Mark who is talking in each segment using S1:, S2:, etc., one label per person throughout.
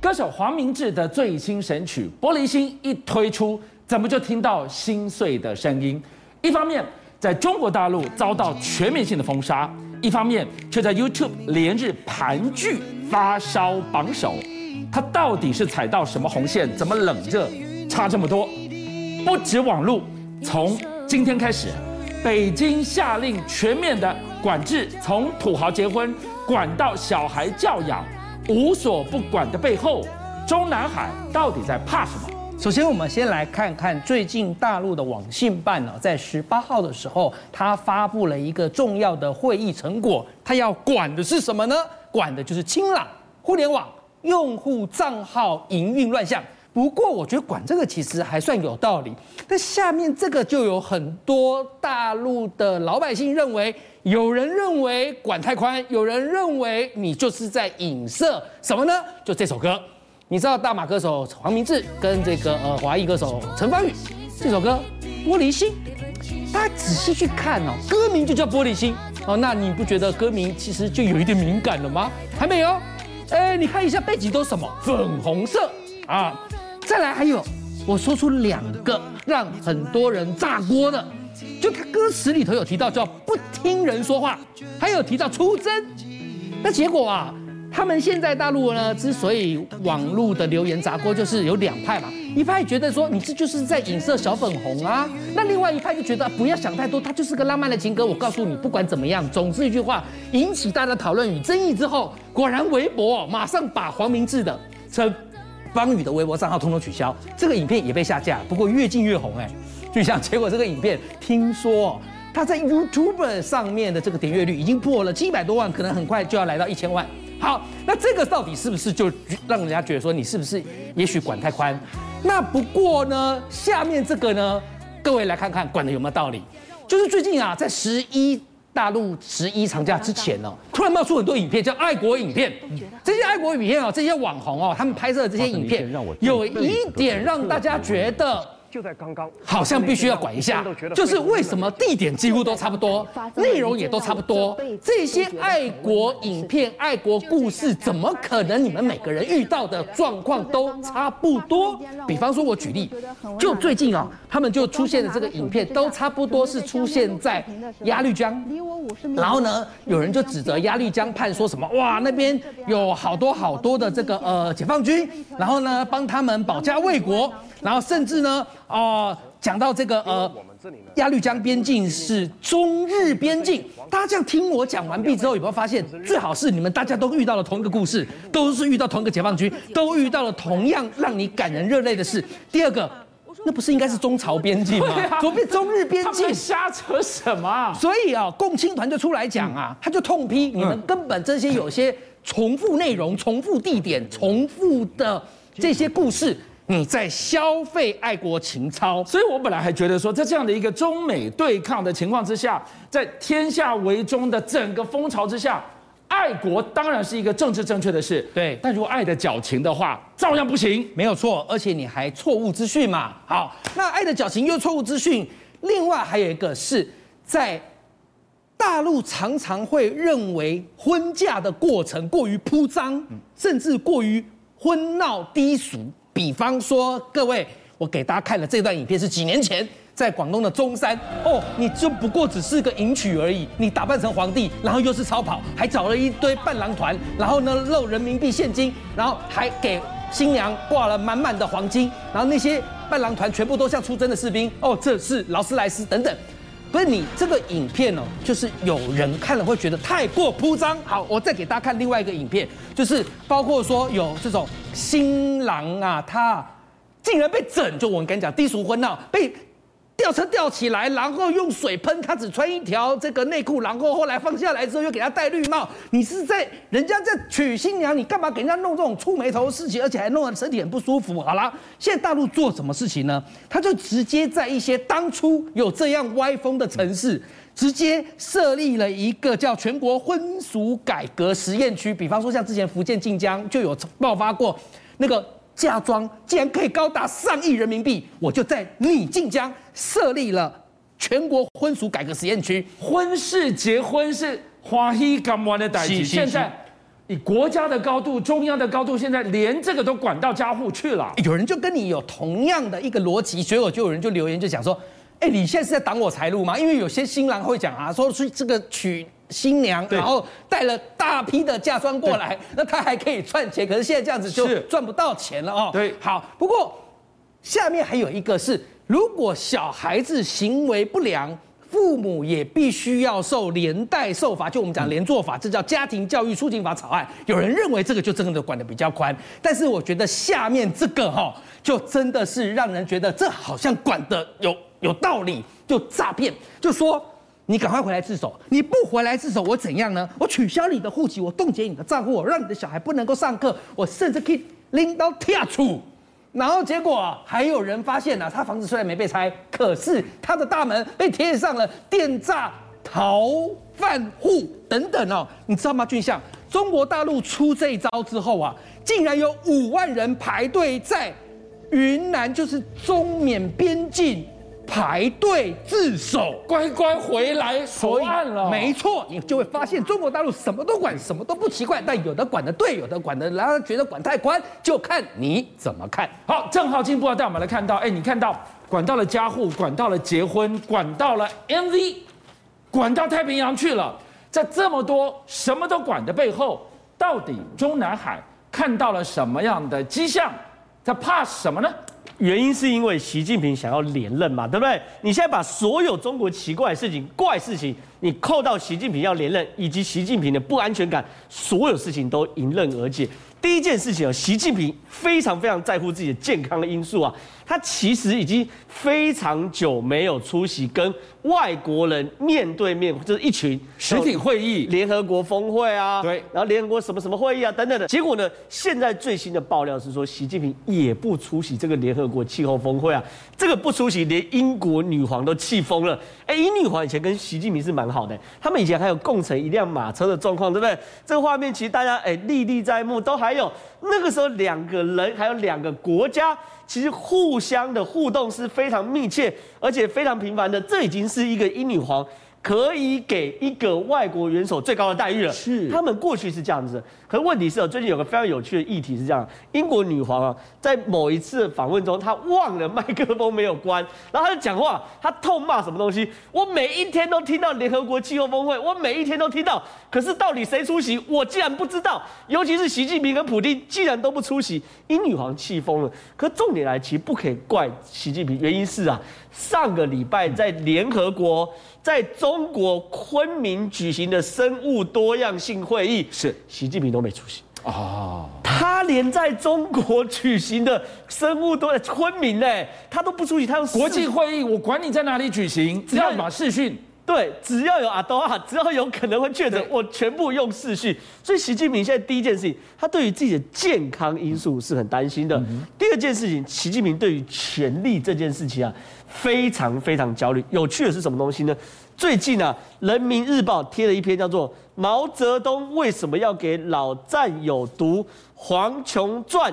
S1: 歌手黄明志的最新神曲《玻璃心》一推出，怎么就听到心碎的声音？一方面在中国大陆遭到全面性的封杀，一方面却在 YouTube 连日盘踞发烧榜首。他到底是踩到什么红线？怎么冷热差这么多？不止网络，从今天开始，北京下令全面的管制，从土豪结婚管到小孩教养。无所不管的背后，中南海到底在怕什么？
S2: 首先，我们先来看看最近大陆的网信办呢，在十八号的时候，他发布了一个重要的会议成果，他要管的是什么呢？管的就是清朗互联网用户账号营运乱象。不过，我觉得管这个其实还算有道理。但下面这个就有很多大陆的老百姓认为，有人认为管太宽，有人认为你就是在影射什么呢？就这首歌，你知道大马歌手黄明志跟这个呃华裔歌手陈芳语这首歌《玻璃心》，大家仔细去看哦，歌名就叫《玻璃心》哦，那你不觉得歌名其实就有一点敏感了吗？还没有，哎，你看一下背景都什么？粉红色啊。再来还有，我说出两个让很多人炸锅的，就他歌词里头有提到叫不听人说话，还有提到出征。那结果啊，他们现在大陆呢，之所以网络的留言炸锅，就是有两派嘛，一派觉得说你这就是在影射小粉红啊，那另外一派就觉得不要想太多，它就是个浪漫的情歌。我告诉你，不管怎么样，总之一句话，引起大家讨论与争议之后，果然微博马上把黄明志的称。方宇的微博账号通通取消，这个影片也被下架。不过越禁越红哎，就像结果这个影片，听说他在 YouTube 上面的这个点阅率已经破了七百多万，可能很快就要来到一千万。好，那这个到底是不是就让人家觉得说你是不是也许管太宽？那不过呢，下面这个呢，各位来看看管的有没有道理？就是最近啊，在十一。大陆十一长假之前呢，突然冒出很多影片，叫爱国影片。这些爱国影片哦，这些网红哦，他们拍摄的这些影片，有一点让大家觉得。就在刚刚，好像必须要管一下，就是为什么地点几乎都差不多，内容也都差不多，这些爱国影片、爱国故事，怎么可能你们每个人遇到的状况都差不多？比方说，我举例，就最近啊，他们就出现的这个影片，都差不多是出现在鸭绿江，然后呢，有人就指责鸭绿江畔说什么，哇，那边有好多好多的这个呃解放军，然后呢，帮他们保家卫国。然后甚至呢，哦，讲到这个呃，鸭绿江边境是中日边境，大家这样听我讲完毕之后，有没有发现，最好是你们大家都遇到了同一个故事，都是遇到同一个解放军，都遇到了同样让你感人热泪的事。第二个，那不是应该是中朝边境吗？左边中日边境，
S1: 瞎扯什么？
S2: 所以啊，共青团就出来讲啊，他就痛批你们根本这些有些重复内容、重复地点、重复的这些故事。你在消费爱国情操，
S1: 所以我本来还觉得说，在这样的一个中美对抗的情况之下，在天下为中的整个风潮之下，爱国当然是一个政治正确的事。
S2: 对，
S1: 但如果爱的矫情的话，照样不行，
S2: 没有错。而且你还错误资讯嘛。好，那爱的矫情又错误资讯，另外还有一个是在大陆常常会认为婚嫁的过程过于铺张，甚至过于婚闹低俗。比方说，各位，我给大家看了这段影片，是几年前在广东的中山哦，你就不过只是个迎娶而已，你打扮成皇帝，然后又是超跑，还找了一堆伴郎团，然后呢露人民币现金，然后还给新娘挂了满满的黄金，然后那些伴郎团全部都像出征的士兵哦，这是劳斯莱斯等等。不是你这个影片哦，就是有人看了会觉得太过铺张。好，我再给大家看另外一个影片，就是包括说有这种新郎啊，他竟然被整，就我跟你讲低俗婚闹被。吊车吊起来，然后用水喷他，只穿一条这个内裤，然后后来放下来之后又给他戴绿帽。你是在人家在娶新娘，你干嘛给人家弄这种触霉头的事情，而且还弄得身体很不舒服？好了，现在大陆做什么事情呢？他就直接在一些当初有这样歪风的城市，直接设立了一个叫全国婚俗改革实验区。比方说，像之前福建晋江就有爆发过那个。嫁妆竟然可以高达上亿人民币，我就在你晋江设立了全国婚俗改革实验区。
S1: 婚事结婚是花喜甘愿的代志，现在以国家的高度、中央的高度，现在连这个都管到家户去了。
S2: 有人就跟你有同样的一个逻辑，所以我就有人就留言就讲说：“哎，你现在是在挡我财路吗？因为有些新郎会讲啊，说是这个娶新娘，然后带了大批的嫁妆过来，那他还可以赚钱。可是现在这样子就赚不到钱了哦。
S1: 对，
S2: 好，不过下面还有一个是，如果小孩子行为不良。”父母也必须要受连带受罚，就我们讲连坐法，这叫家庭教育促进法草案。有人认为这个就真的管得比较宽，但是我觉得下面这个哈，就真的是让人觉得这好像管得有有道理，就诈骗，就说你赶快回来自首，你不回来自首，我怎样呢？我取消你的户籍，我冻结你的账户，我让你的小孩不能够上课，我甚至可以拎刀跳出。然后结果还有人发现啊，他房子虽然没被拆，可是他的大门被贴上了电诈逃犯户等等哦，你知道吗？俊相，中国大陆出这一招之后啊，竟然有五万人排队在云南，就是中缅边境。排队自首，
S1: 乖乖回来投案了。
S2: 没错，你就会发现中国大陆什么都管，什么都不奇怪。但有的管的对，有的管的，然后觉得管太宽，就看你怎么看。
S1: 好，正好进一步要带我们来看到，哎，你看到管到了家户，管到了结婚，管到了 MV，管到太平洋去了。在这么多什么都管的背后，到底中南海看到了什么样的迹象？他怕什么呢？
S3: 原因是因为习近平想要连任嘛，对不对？你现在把所有中国奇怪的事情、怪事情，你扣到习近平要连任，以及习近平的不安全感，所有事情都迎刃而解。第一件事情啊，习近平非常非常在乎自己的健康的因素啊，他其实已经非常久没有出席跟外国人面对面，就是一群
S1: 实体会议、
S3: 联合国峰会啊，
S1: 对，
S3: 然后联合国什么什么会议啊等等的。结果呢，现在最新的爆料是说，习近平也不出席这个联合国气候峰会啊，这个不出席，连英国女皇都气疯了。哎，英女皇以前跟习近平是蛮好的，他们以前还有共乘一辆马车的状况，对不对？这个画面其实大家哎历历在目，都还有那个时候两个人还有两个国家。其实互相的互动是非常密切，而且非常频繁的。这已经是一个英女皇可以给一个外国元首最高的待遇了。
S1: 是，
S3: 他们过去是这样子。可问题是，最近有个非常有趣的议题是这样：英国女皇啊，在某一次访问中，她忘了麦克风没有关，然后她就讲话，她痛骂什么东西？我每一天都听到联合国气候峰会，我每一天都听到，可是到底谁出席，我竟然不知道。尤其是习近平跟普丁，竟然都不出席，英女皇气疯了。可重点来，其实不可以怪习近平，原因是啊，上个礼拜在联合国，在中国昆明举行的生物多样性会议，
S1: 是
S3: 习近平都。都没出席
S1: 哦！
S3: 他连在中国举行的生物都在昆明呢，他都不出席。他用
S1: 国际会议，我管你在哪里举行，只要把视讯。
S3: 对，只要有阿多啊，只要有可能会确诊，我全部用视讯。所以习近平现在第一件事情，他对于自己的健康因素是很担心的。第二件事情，习近平对于权力这件事情啊，非常非常焦虑。有趣的是什么东西呢？最近啊，《人民日报》贴了一篇叫做《毛泽东为什么要给老战友读黄琼传、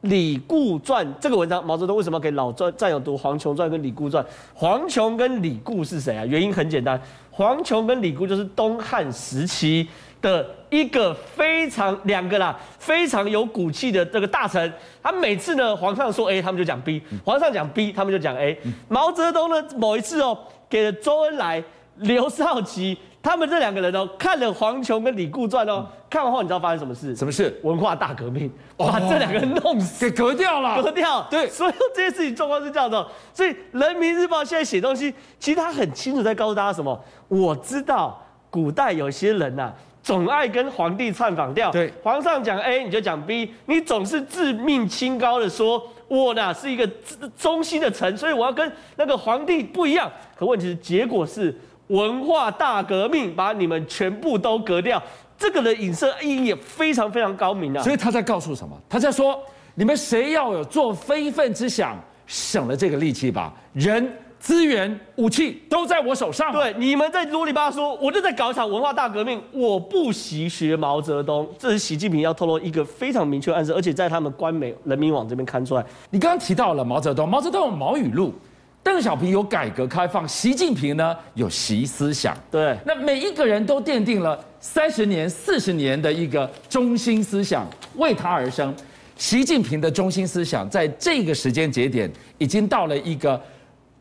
S3: 李固传》这个文章。毛泽东为什么要给老战战友读黄琼传跟李固传？黄琼跟李固是谁啊？原因很简单，黄琼跟李固就是东汉时期的一个非常两个啦，非常有骨气的这个大臣。他每次呢，皇上说 A，他们就讲 B；皇上讲 B，他们就讲 A。毛泽东呢，某一次哦，给了周恩来。刘少奇他们这两个人哦，看了黄琼跟李固传哦，看完后你知道发生什么事？
S1: 什么事？
S3: 文化大革命，把这两个人弄死，
S1: 给革掉了，
S3: 革掉。
S1: 对，
S3: 所以这些事情状况是这样的。所以人民日报现在写东西，其实他很清楚在告诉大家什么？我知道古代有些人呐，总爱跟皇帝唱反调。
S1: 对，
S3: 皇上讲 A 你就讲 B，你总是自命清高的说，我呢是一个忠心的臣，所以我要跟那个皇帝不一样。可问题是结果是。文化大革命把你们全部都革掉，这个的影射意义也非常非常高明啊！
S1: 所以他在告诉什么？他在说，你们谁要有做非分之想，省了这个力气吧。人、资源、武器都在我手上。
S3: 对，你们在啰里吧嗦，我就在搞一场文化大革命。我不习学毛泽东，这是习近平要透露一个非常明确的暗示，而且在他们官媒人民网这边看出来。
S1: 你刚刚提到了毛泽东，毛泽东有毛语录。邓小平有改革开放，习近平呢有习思想。
S3: 对，
S1: 那每一个人都奠定了三十年、四十年的一个中心思想，为他而生。习近平的中心思想，在这个时间节点，已经到了一个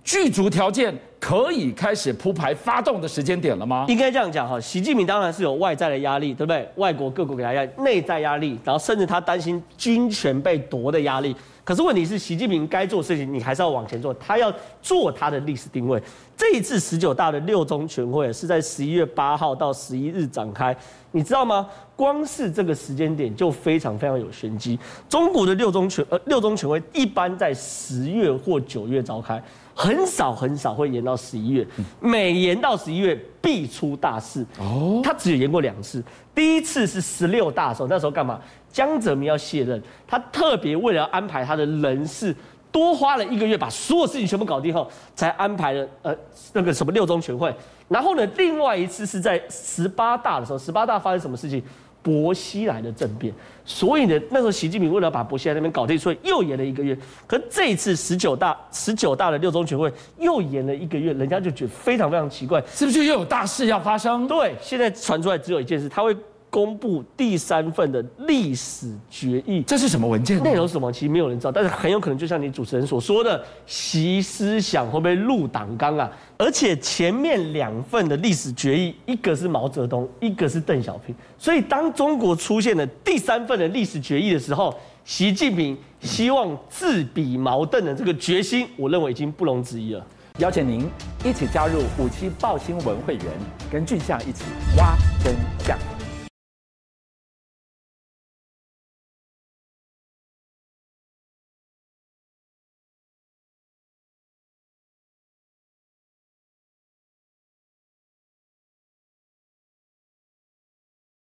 S1: 具足条件可以开始铺排发动的时间点了吗？
S3: 应该这样讲哈，习近平当然是有外在的压力，对不对？外国各国给他压力，内在压力，然后甚至他担心军权被夺的压力。可是问题是，习近平该做事情，你还是要往前做。他要做他的历史定位。这一次十九大的六中全会是在十一月八号到十一日展开，你知道吗？光是这个时间点就非常非常有玄机。中国的六中全呃六中全会一般在十月或九月召开，很少很少会延到十一月。每延到十一月必出大事。哦，他只有延过两次。第一次是十六大的时候，那时候干嘛？江泽民要卸任，他特别为了安排他的人事，多花了一个月把所有事情全部搞定后，才安排了呃那个什么六中全会。然后呢，另外一次是在十八大的时候，十八大发生什么事情？薄熙来的政变。所以呢，那时候习近平为了把薄熙来那边搞定，所以又延了一个月。可这一次十九大十九大的六中全会又延了一个月，人家就觉得非常非常奇怪，
S1: 是不是又有大事要发生？
S3: 对，现在传出来只有一件事，他会。公布第三份的历史决议，
S1: 这是什么文件？
S3: 内容是什么？其实没有人知道，但是很有可能就像你主持人所说的，习思想会不会入党纲啊？而且前面两份的历史决议，一个是毛泽东，一个是邓小平，所以当中国出现了第三份的历史决议的时候，习近平希望自比毛邓的这个决心，我认为已经不容置疑了。
S1: 邀请您一起加入五七报新闻会员，跟俊相一起挖真相。